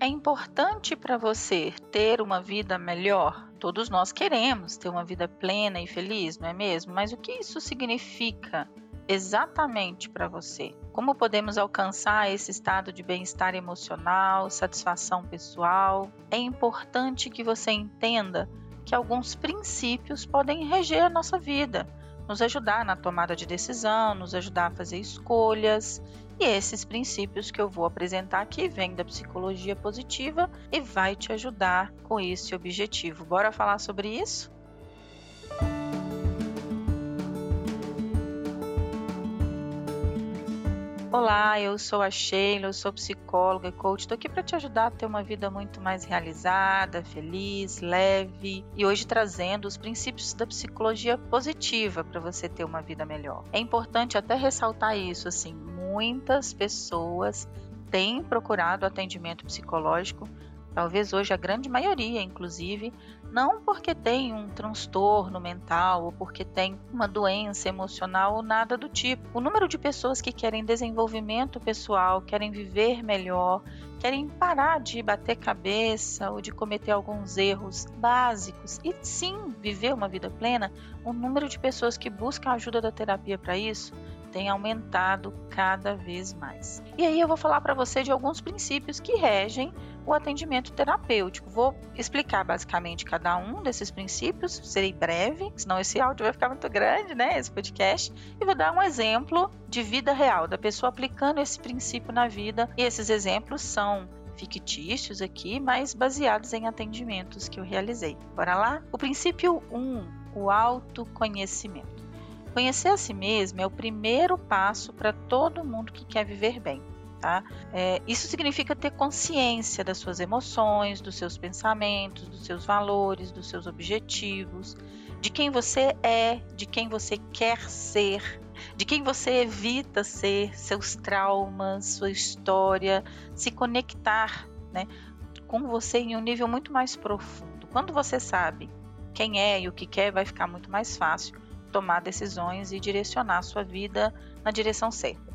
É importante para você ter uma vida melhor? Todos nós queremos ter uma vida plena e feliz, não é mesmo? Mas o que isso significa exatamente para você? Como podemos alcançar esse estado de bem-estar emocional, satisfação pessoal? É importante que você entenda que alguns princípios podem reger a nossa vida, nos ajudar na tomada de decisão, nos ajudar a fazer escolhas e esses princípios que eu vou apresentar aqui vêm da psicologia positiva e vai te ajudar com esse objetivo. Bora falar sobre isso? Olá, eu sou a Sheila, eu sou psicóloga e coach. Estou aqui para te ajudar a ter uma vida muito mais realizada, feliz, leve e hoje trazendo os princípios da psicologia positiva para você ter uma vida melhor. É importante até ressaltar isso, assim, muitas pessoas têm procurado atendimento psicológico talvez hoje a grande maioria, inclusive, não porque tem um transtorno mental ou porque tem uma doença emocional ou nada do tipo. O número de pessoas que querem desenvolvimento pessoal, querem viver melhor, querem parar de bater cabeça ou de cometer alguns erros básicos e sim viver uma vida plena, o número de pessoas que buscam a ajuda da terapia para isso tem aumentado cada vez mais. E aí eu vou falar para você de alguns princípios que regem o atendimento terapêutico. Vou explicar basicamente cada um desses princípios, serei breve, senão esse áudio vai ficar muito grande, né, esse podcast, e vou dar um exemplo de vida real da pessoa aplicando esse princípio na vida. E esses exemplos são fictícios aqui, mas baseados em atendimentos que eu realizei. Bora lá? O princípio 1, um, o autoconhecimento. Conhecer a si mesmo é o primeiro passo para todo mundo que quer viver bem. Tá? É, isso significa ter consciência das suas emoções, dos seus pensamentos, dos seus valores, dos seus objetivos, de quem você é, de quem você quer ser, de quem você evita ser, seus traumas, sua história, se conectar né, com você em um nível muito mais profundo. Quando você sabe quem é e o que quer, vai ficar muito mais fácil tomar decisões e direcionar sua vida na direção certa.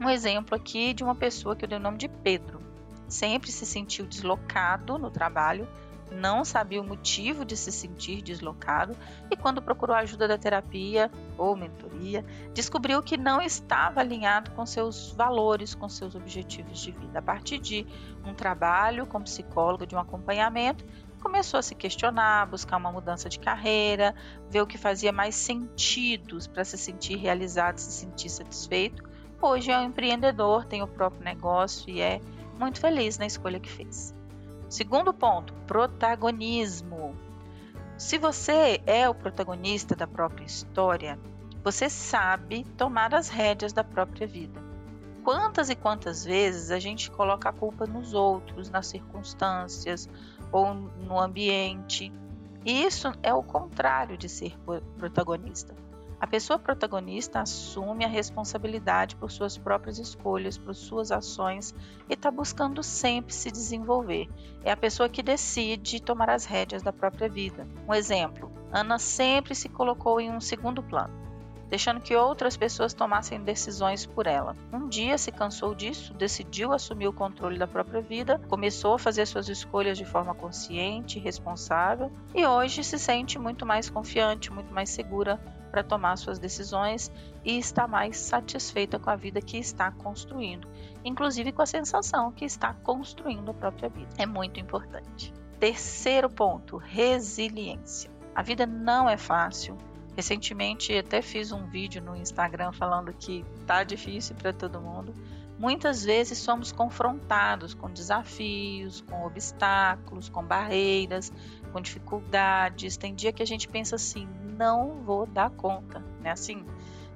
Um exemplo aqui de uma pessoa que eu dei o nome de Pedro. Sempre se sentiu deslocado no trabalho, não sabia o motivo de se sentir deslocado e, quando procurou a ajuda da terapia ou mentoria, descobriu que não estava alinhado com seus valores, com seus objetivos de vida. A partir de um trabalho com psicólogo, de um acompanhamento, começou a se questionar, buscar uma mudança de carreira, ver o que fazia mais sentido para se sentir realizado, se sentir satisfeito. Hoje é um empreendedor, tem o próprio negócio e é muito feliz na escolha que fez. Segundo ponto, protagonismo. Se você é o protagonista da própria história, você sabe tomar as rédeas da própria vida. Quantas e quantas vezes a gente coloca a culpa nos outros, nas circunstâncias, ou no ambiente. E isso é o contrário de ser protagonista. A pessoa protagonista assume a responsabilidade por suas próprias escolhas, por suas ações e está buscando sempre se desenvolver. É a pessoa que decide tomar as rédeas da própria vida. Um exemplo: Ana sempre se colocou em um segundo plano deixando que outras pessoas tomassem decisões por ela. Um dia se cansou disso, decidiu assumir o controle da própria vida, começou a fazer suas escolhas de forma consciente responsável e hoje se sente muito mais confiante, muito mais segura para tomar suas decisões e está mais satisfeita com a vida que está construindo, inclusive com a sensação que está construindo a própria vida. É muito importante. Terceiro ponto, resiliência. A vida não é fácil, Recentemente até fiz um vídeo no Instagram falando que tá difícil para todo mundo. Muitas vezes somos confrontados com desafios, com obstáculos, com barreiras, com dificuldades. Tem dia que a gente pensa assim, não vou dar conta, né? Assim,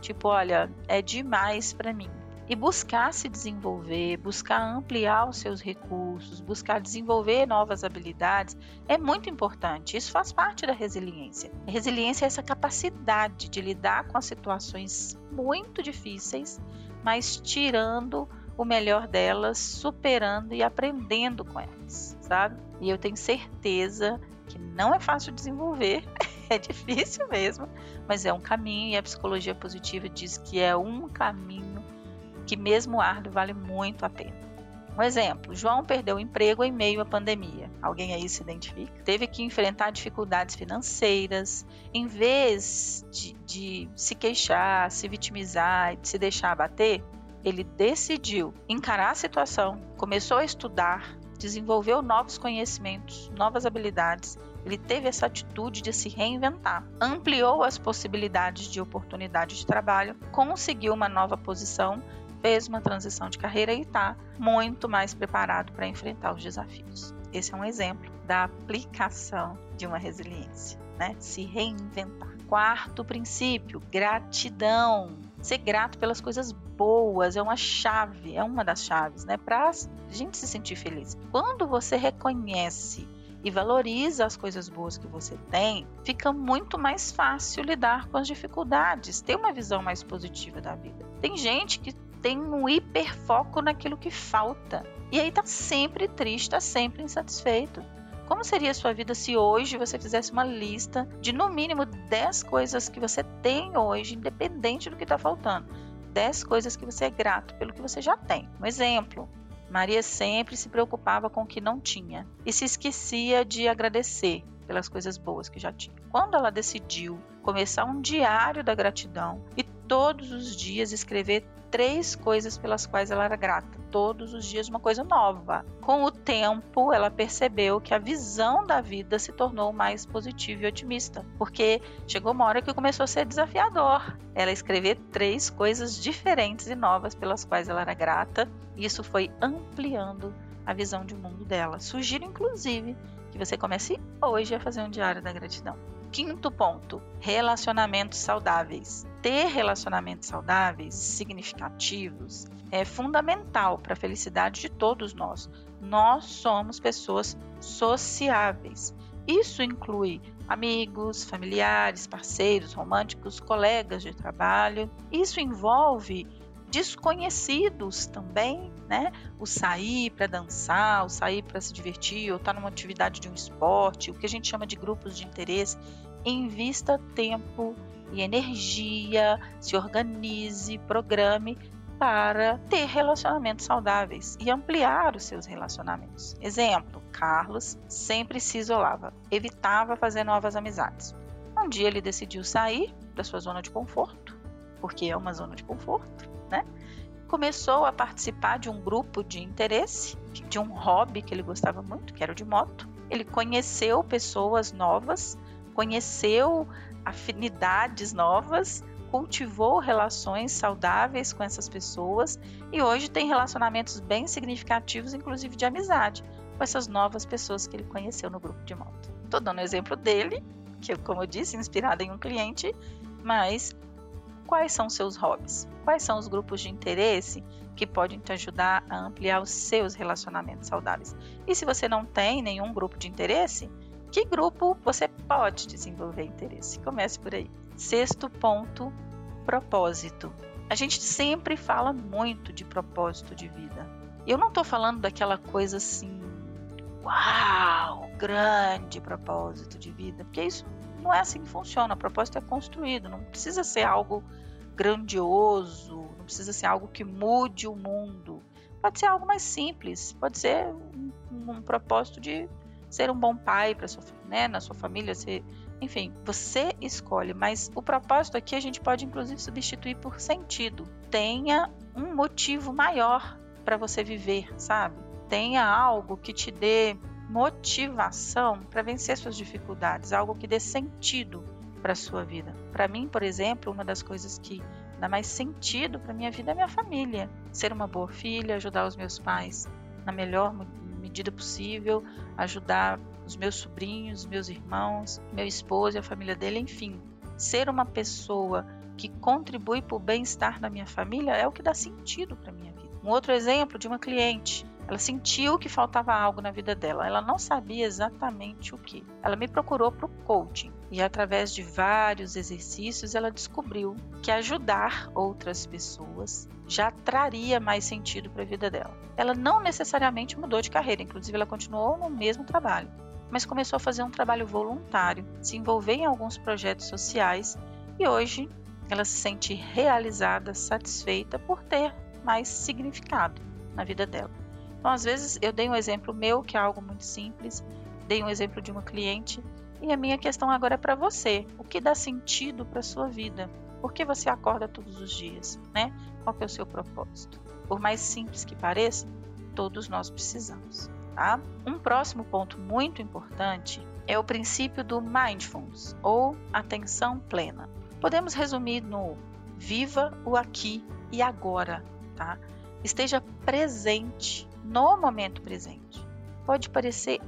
tipo, olha, é demais para mim e buscar se desenvolver, buscar ampliar os seus recursos, buscar desenvolver novas habilidades é muito importante. Isso faz parte da resiliência. A resiliência é essa capacidade de lidar com as situações muito difíceis, mas tirando o melhor delas, superando e aprendendo com elas, sabe? E eu tenho certeza que não é fácil desenvolver, é difícil mesmo, mas é um caminho e a psicologia positiva diz que é um caminho que mesmo árduo vale muito a pena. Um exemplo: João perdeu o emprego em meio à pandemia. Alguém aí se identifica? Teve que enfrentar dificuldades financeiras. Em vez de, de se queixar, se vitimizar, de se deixar abater, ele decidiu encarar a situação, começou a estudar, desenvolveu novos conhecimentos, novas habilidades. Ele teve essa atitude de se reinventar, ampliou as possibilidades de oportunidade de trabalho, conseguiu uma nova posição, fez uma transição de carreira e está muito mais preparado para enfrentar os desafios. Esse é um exemplo da aplicação de uma resiliência, né? Se reinventar. Quarto princípio, gratidão. Ser grato pelas coisas boas é uma chave, é uma das chaves, né? Para a gente se sentir feliz. Quando você reconhece e valoriza as coisas boas que você tem, fica muito mais fácil lidar com as dificuldades, ter uma visão mais positiva da vida. Tem gente que tem um hiperfoco naquilo que falta. E aí tá sempre triste, tá sempre insatisfeito. Como seria a sua vida se hoje você fizesse uma lista de no mínimo 10 coisas que você tem hoje, independente do que está faltando? 10 coisas que você é grato pelo que você já tem. Um exemplo: Maria sempre se preocupava com o que não tinha e se esquecia de agradecer pelas coisas boas que já tinha. Quando ela decidiu começar um diário da gratidão e todos os dias escrever três coisas pelas quais ela era grata. Todos os dias uma coisa nova. Com o tempo, ela percebeu que a visão da vida se tornou mais positiva e otimista, porque chegou uma hora que começou a ser desafiador. Ela escrever três coisas diferentes e novas pelas quais ela era grata, e isso foi ampliando a visão de mundo dela. Sugiro, inclusive, que você comece hoje a fazer um diário da gratidão. Quinto ponto: relacionamentos saudáveis. Ter relacionamentos saudáveis, significativos, é fundamental para a felicidade de todos nós. Nós somos pessoas sociáveis. Isso inclui amigos, familiares, parceiros românticos, colegas de trabalho. Isso envolve desconhecidos também, né? O sair para dançar, o sair para se divertir, ou estar tá numa atividade de um esporte, o que a gente chama de grupos de interesse. Invista tempo e energia, se organize, programe para ter relacionamentos saudáveis e ampliar os seus relacionamentos. Exemplo: Carlos sempre se isolava, evitava fazer novas amizades. Um dia ele decidiu sair da sua zona de conforto, porque é uma zona de conforto, né? Começou a participar de um grupo de interesse, de um hobby que ele gostava muito, que era o de moto. Ele conheceu pessoas novas, conheceu afinidades novas, cultivou relações saudáveis com essas pessoas e hoje tem relacionamentos bem significativos, inclusive de amizade, com essas novas pessoas que ele conheceu no grupo de moto. Estou dando o exemplo dele, que, como eu disse, inspirado em um cliente, mas quais são seus hobbies? Quais são os grupos de interesse que podem te ajudar a ampliar os seus relacionamentos saudáveis? E se você não tem nenhum grupo de interesse, que grupo você pode desenvolver interesse? Comece por aí. Sexto ponto: propósito. A gente sempre fala muito de propósito de vida. Eu não estou falando daquela coisa assim, uau, grande propósito de vida, porque isso não é assim que funciona. O propósito é construído, não precisa ser algo grandioso, não precisa ser algo que mude o mundo. Pode ser algo mais simples, pode ser um, um propósito de ser um bom pai para sua, né, na sua família, ser, enfim, você escolhe, mas o propósito aqui a gente pode inclusive substituir por sentido. Tenha um motivo maior para você viver, sabe? Tenha algo que te dê motivação para vencer suas dificuldades, algo que dê sentido para a sua vida. Para mim, por exemplo, uma das coisas que dá mais sentido para minha vida é minha família. Ser uma boa filha, ajudar os meus pais na melhor medida possível, ajudar os meus sobrinhos, meus irmãos, meu esposo e a família dele, enfim. Ser uma pessoa que contribui para o bem-estar da minha família é o que dá sentido para minha vida. Um outro exemplo de uma cliente ela sentiu que faltava algo na vida dela. Ela não sabia exatamente o que. Ela me procurou para o coaching e através de vários exercícios ela descobriu que ajudar outras pessoas já traria mais sentido para a vida dela. Ela não necessariamente mudou de carreira, inclusive ela continuou no mesmo trabalho, mas começou a fazer um trabalho voluntário, se envolver em alguns projetos sociais e hoje ela se sente realizada, satisfeita por ter mais significado na vida dela. Então, às vezes, eu dei um exemplo meu, que é algo muito simples, dei um exemplo de uma cliente, e a minha questão agora é para você. O que dá sentido para sua vida? Por que você acorda todos os dias, né? Qual é o seu propósito? Por mais simples que pareça, todos nós precisamos, tá? Um próximo ponto muito importante é o princípio do mindfulness ou atenção plena. Podemos resumir no viva o aqui e agora, tá? Esteja presente no momento presente. Pode parecer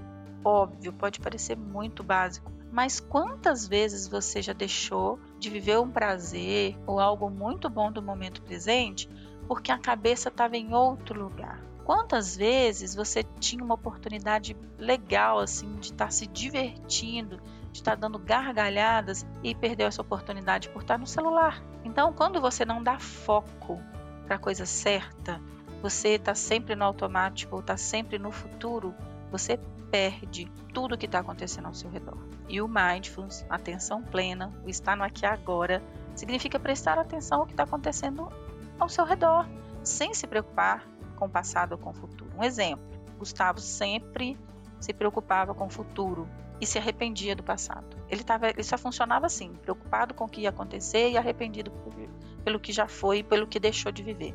óbvio, pode parecer muito básico, mas quantas vezes você já deixou de viver um prazer ou algo muito bom do momento presente porque a cabeça estava em outro lugar? Quantas vezes você tinha uma oportunidade legal assim de estar tá se divertindo, de estar tá dando gargalhadas e perdeu essa oportunidade por estar tá no celular? Então, quando você não dá foco para a coisa certa, você está sempre no automático ou está sempre no futuro, você perde tudo o que está acontecendo ao seu redor. E o mindfulness, atenção plena, o estar no aqui e agora, significa prestar atenção ao que está acontecendo ao seu redor, sem se preocupar com o passado ou com o futuro. Um exemplo: Gustavo sempre se preocupava com o futuro e se arrependia do passado. Ele, tava, ele só funcionava assim, preocupado com o que ia acontecer e arrependido por, pelo que já foi e pelo que deixou de viver.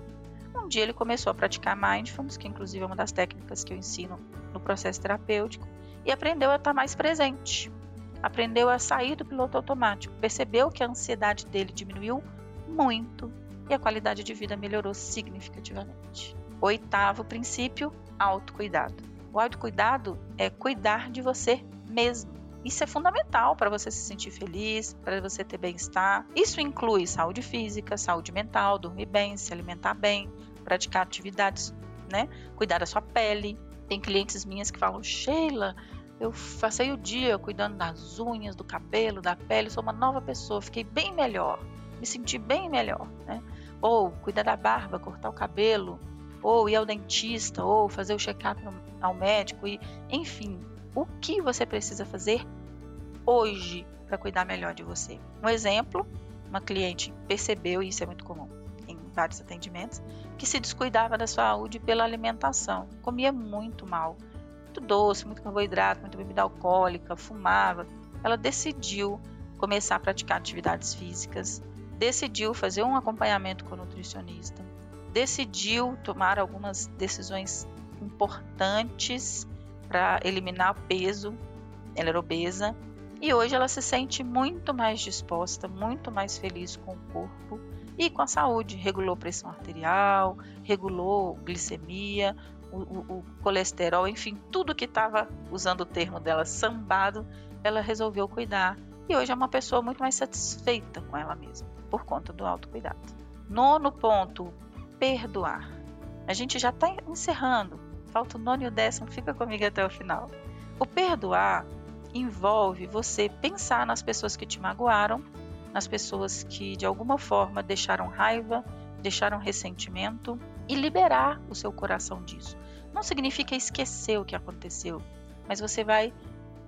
Um dia ele começou a praticar mindfulness, que inclusive é uma das técnicas que eu ensino no processo terapêutico, e aprendeu a estar mais presente. Aprendeu a sair do piloto automático, percebeu que a ansiedade dele diminuiu muito e a qualidade de vida melhorou significativamente. Oitavo princípio: autocuidado. O autocuidado é cuidar de você mesmo. Isso é fundamental para você se sentir feliz, para você ter bem-estar. Isso inclui saúde física, saúde mental, dormir bem, se alimentar bem, praticar atividades, né? Cuidar da sua pele. Tem clientes minhas que falam: Sheila, eu passei o dia cuidando das unhas, do cabelo, da pele, sou uma nova pessoa, fiquei bem melhor, me senti bem melhor, né? Ou cuidar da barba, cortar o cabelo, ou ir ao dentista, ou fazer o check-up ao médico, e enfim, o que você precisa fazer hoje para cuidar melhor de você. Um exemplo, uma cliente percebeu, e isso é muito comum, vários atendimentos, que se descuidava da saúde pela alimentação. Comia muito mal, muito doce, muito carboidrato, muita bebida alcoólica, fumava. Ela decidiu começar a praticar atividades físicas, decidiu fazer um acompanhamento com o nutricionista, decidiu tomar algumas decisões importantes para eliminar peso. Ela era obesa e hoje ela se sente muito mais disposta, muito mais feliz com o corpo e com a saúde. Regulou pressão arterial, regulou glicemia, o, o, o colesterol, enfim, tudo que estava, usando o termo dela, sambado, ela resolveu cuidar. E hoje é uma pessoa muito mais satisfeita com ela mesma, por conta do autocuidado. Nono ponto, perdoar. A gente já está encerrando. Falta o nono e o décimo, fica comigo até o final. O perdoar envolve você pensar nas pessoas que te magoaram nas pessoas que de alguma forma deixaram raiva, deixaram ressentimento e liberar o seu coração disso. Não significa esquecer o que aconteceu, mas você vai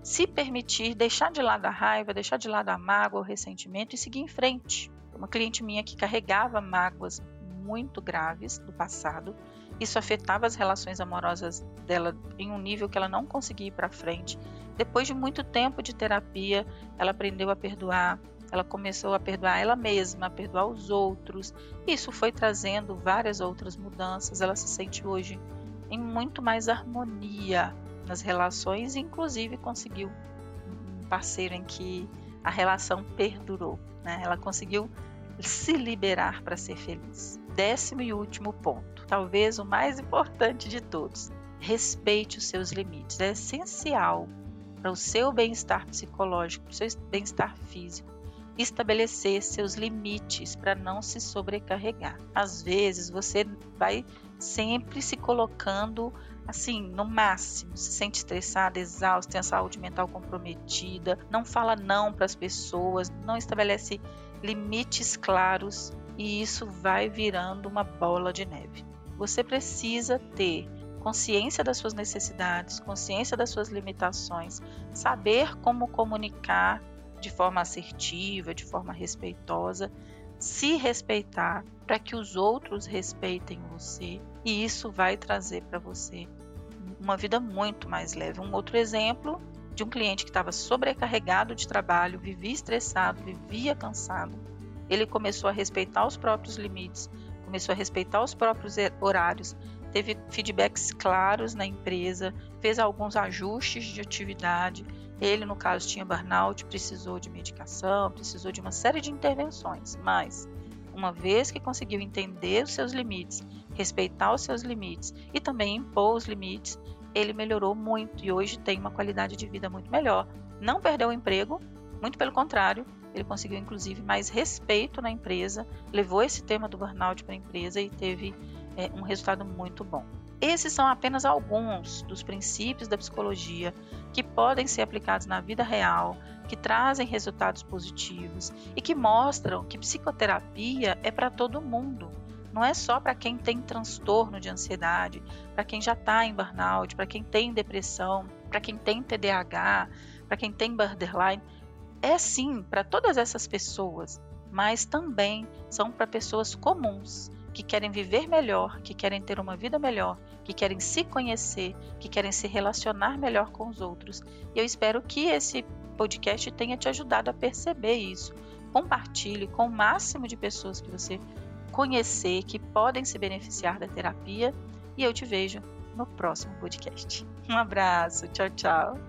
se permitir deixar de lado a raiva, deixar de lado a mágoa, o ressentimento e seguir em frente. Uma cliente minha que carregava mágoas muito graves do passado, isso afetava as relações amorosas dela em um nível que ela não conseguia ir para frente. Depois de muito tempo de terapia, ela aprendeu a perdoar, ela começou a perdoar ela mesma, a perdoar os outros. Isso foi trazendo várias outras mudanças. Ela se sente hoje em muito mais harmonia nas relações, e inclusive conseguiu um parceiro em que a relação perdurou. Né? Ela conseguiu se liberar para ser feliz. Décimo e último ponto, talvez o mais importante de todos: respeite os seus limites. É essencial para o seu bem-estar psicológico, para o seu bem-estar físico, estabelecer seus limites para não se sobrecarregar. Às vezes você vai sempre se colocando assim, no máximo, se sente estressada, exausta, tem a saúde mental comprometida, não fala não para as pessoas, não estabelece limites claros e isso vai virando uma bola de neve. Você precisa ter consciência das suas necessidades, consciência das suas limitações, saber como comunicar de forma assertiva, de forma respeitosa, se respeitar para que os outros respeitem você, e isso vai trazer para você uma vida muito mais leve. Um outro exemplo de um cliente que estava sobrecarregado de trabalho, vivia estressado, vivia cansado. Ele começou a respeitar os próprios limites, começou a respeitar os próprios horários, teve feedbacks claros na empresa, fez alguns ajustes de atividade. Ele, no caso, tinha burnout, precisou de medicação, precisou de uma série de intervenções, mas uma vez que conseguiu entender os seus limites, respeitar os seus limites e também impor os limites, ele melhorou muito e hoje tem uma qualidade de vida muito melhor. Não perdeu o emprego, muito pelo contrário, ele conseguiu inclusive mais respeito na empresa, levou esse tema do burnout para a empresa e teve é, um resultado muito bom. Esses são apenas alguns dos princípios da psicologia que podem ser aplicados na vida real, que trazem resultados positivos e que mostram que psicoterapia é para todo mundo. Não é só para quem tem transtorno de ansiedade, para quem já está em burnout, para quem tem depressão, para quem tem TDAH, para quem tem borderline. É sim para todas essas pessoas, mas também são para pessoas comuns que querem viver melhor, que querem ter uma vida melhor, que querem se conhecer, que querem se relacionar melhor com os outros. E eu espero que esse podcast tenha te ajudado a perceber isso. Compartilhe com o máximo de pessoas que você conhecer que podem se beneficiar da terapia e eu te vejo no próximo podcast. Um abraço, tchau, tchau.